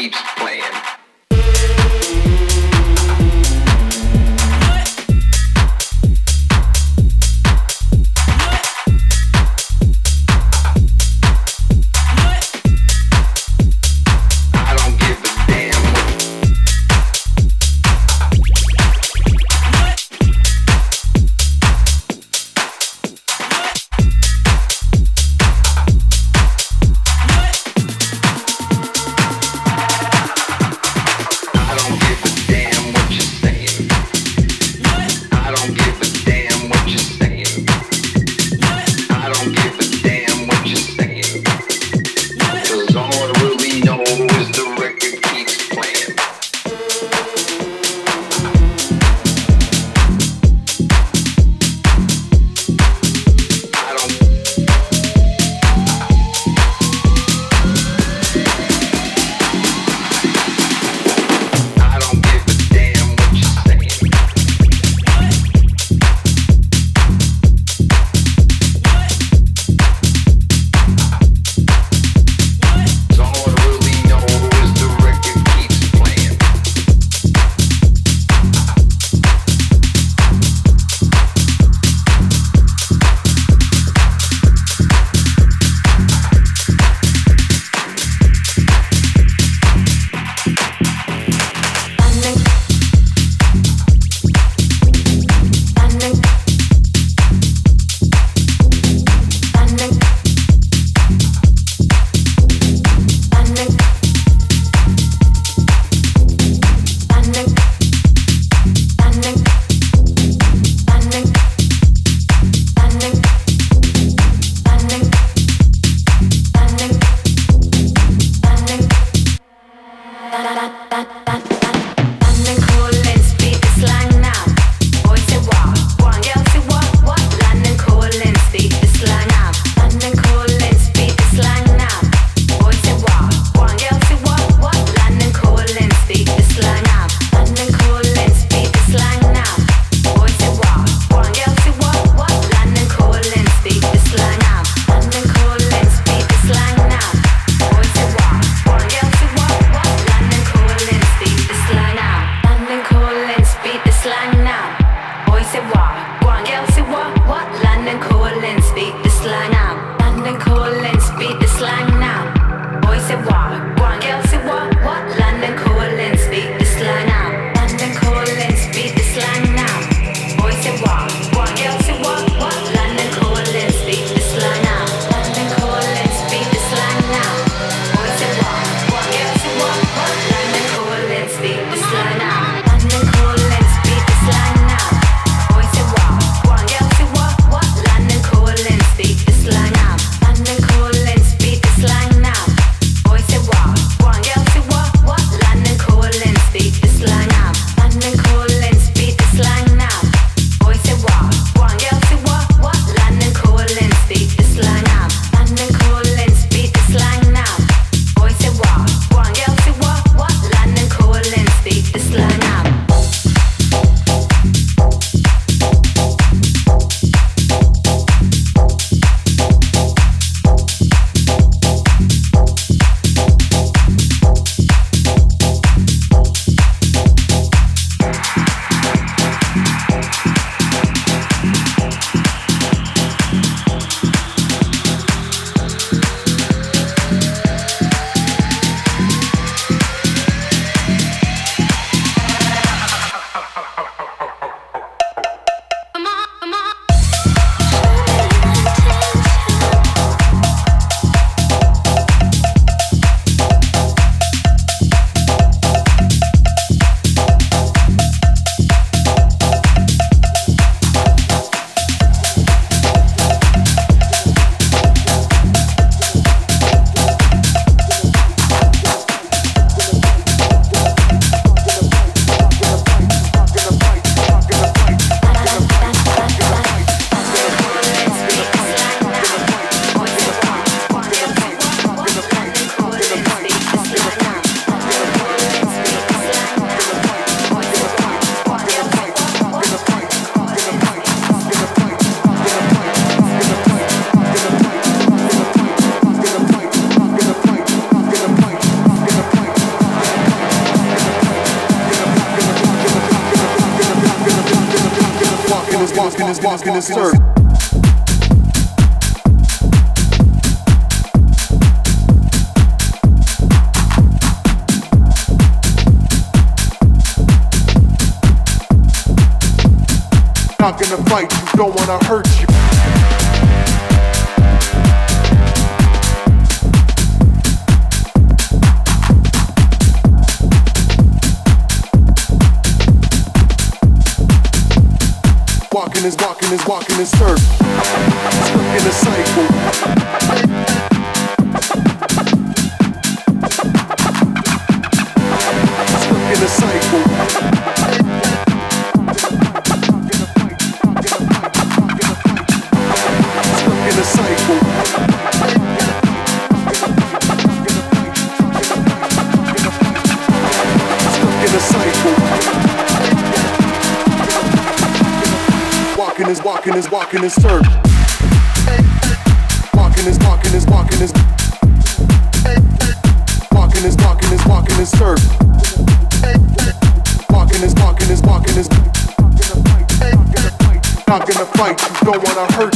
keeps walk in the circle. Not gonna fight, you don't wanna hurt. Is walking walking is. Walking is walking is walking is walking is walking is walking is surf. Walking is walking is walking is not gonna fight you, don't wanna hurt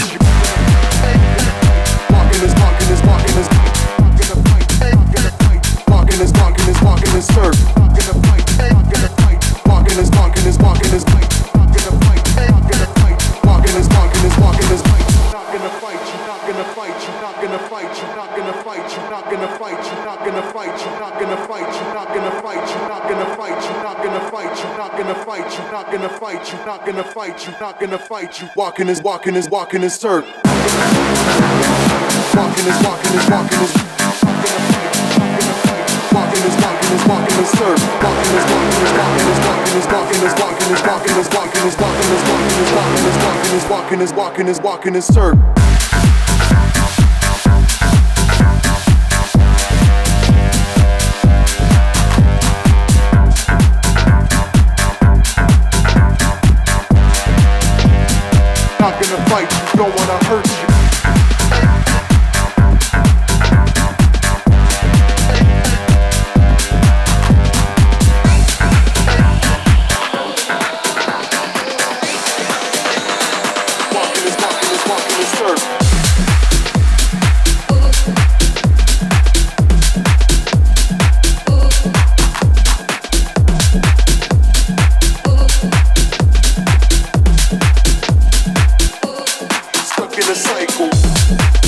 fight you, not gonna fight you. Walking is walking is walking is surf. Walking is walking is walking is Walking is walking is walking is surf. Walking is walking is walking is walking is walking is walking is walking is walking is walking is walking is walking is walking is walking is walking is walking is surf. Not gonna fight you, don't wanna hurt you. in a cycle.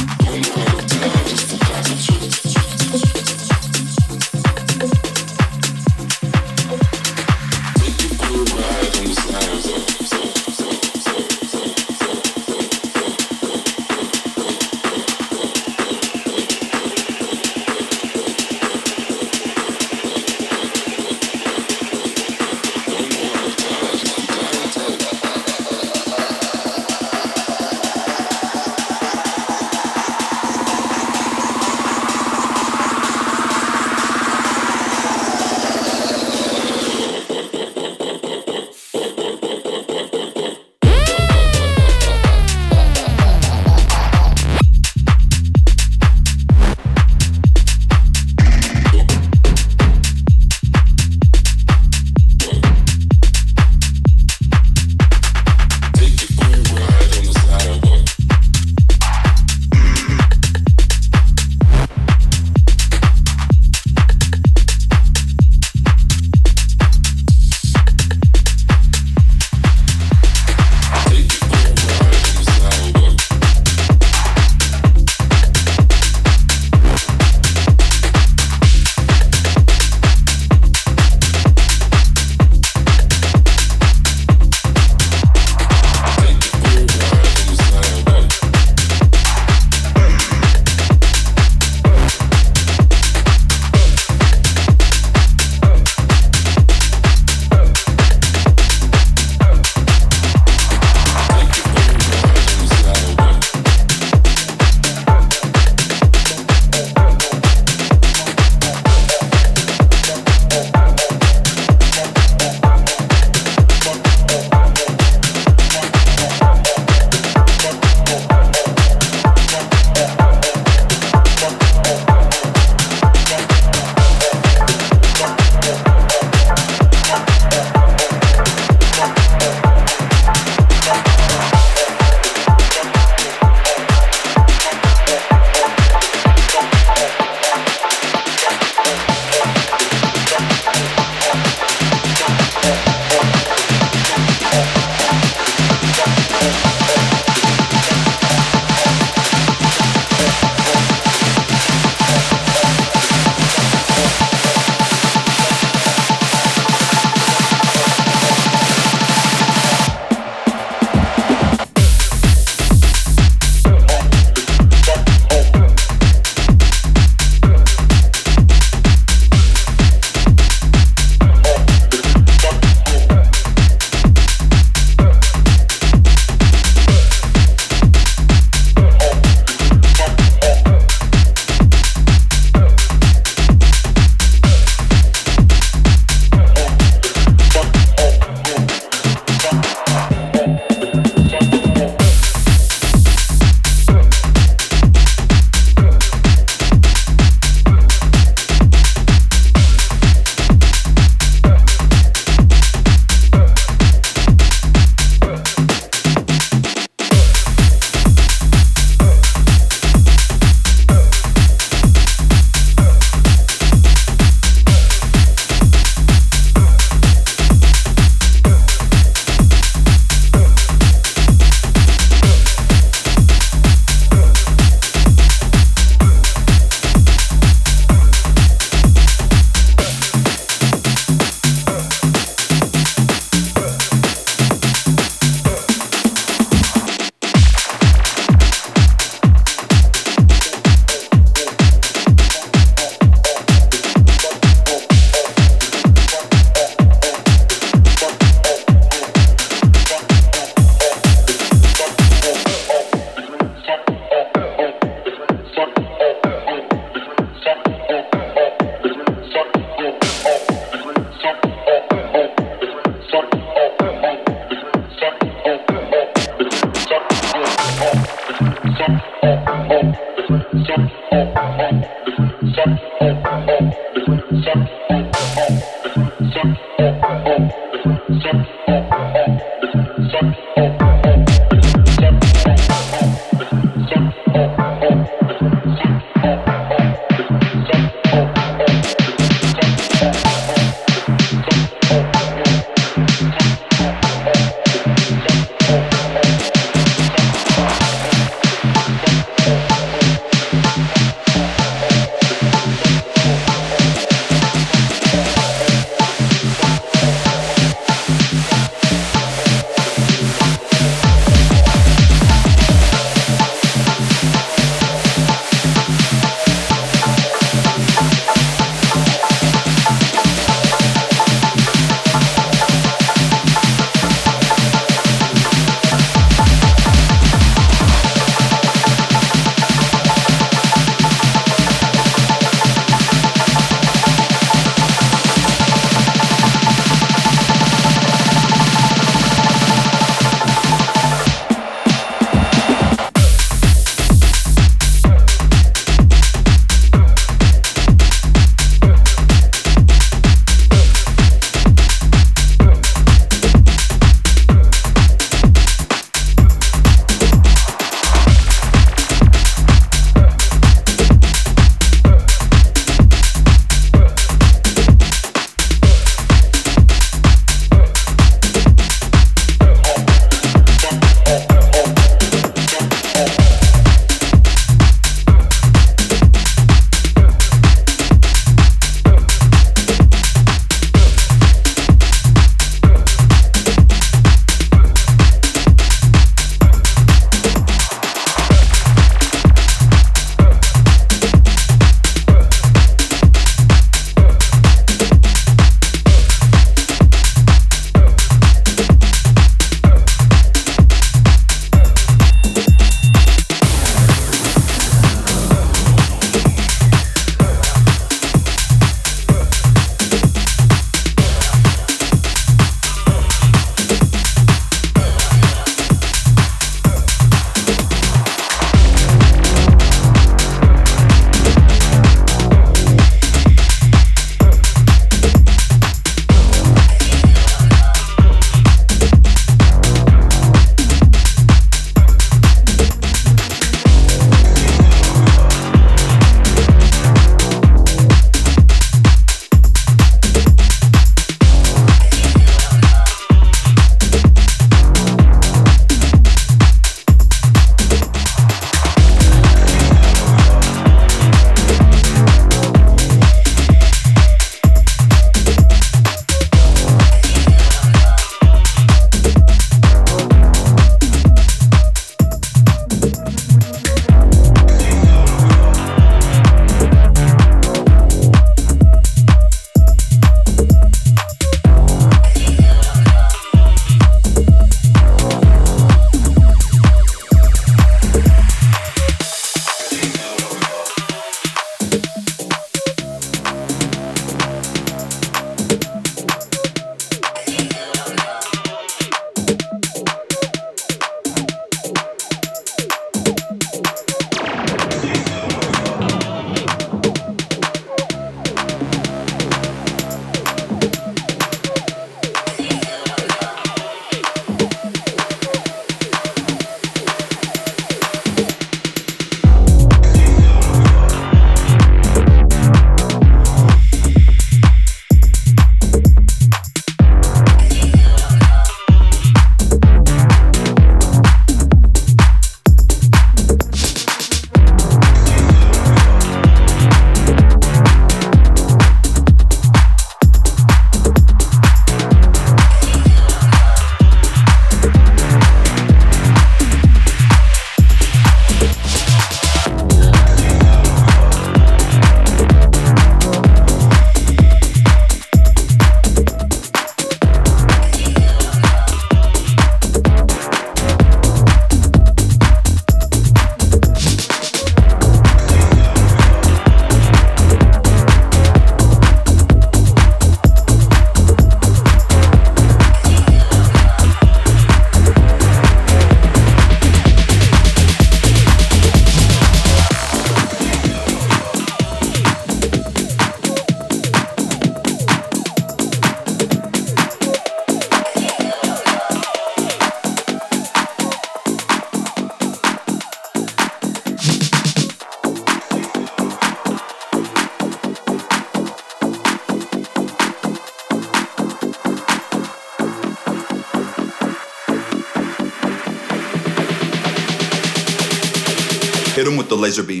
Laser beams.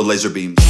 The laser beams.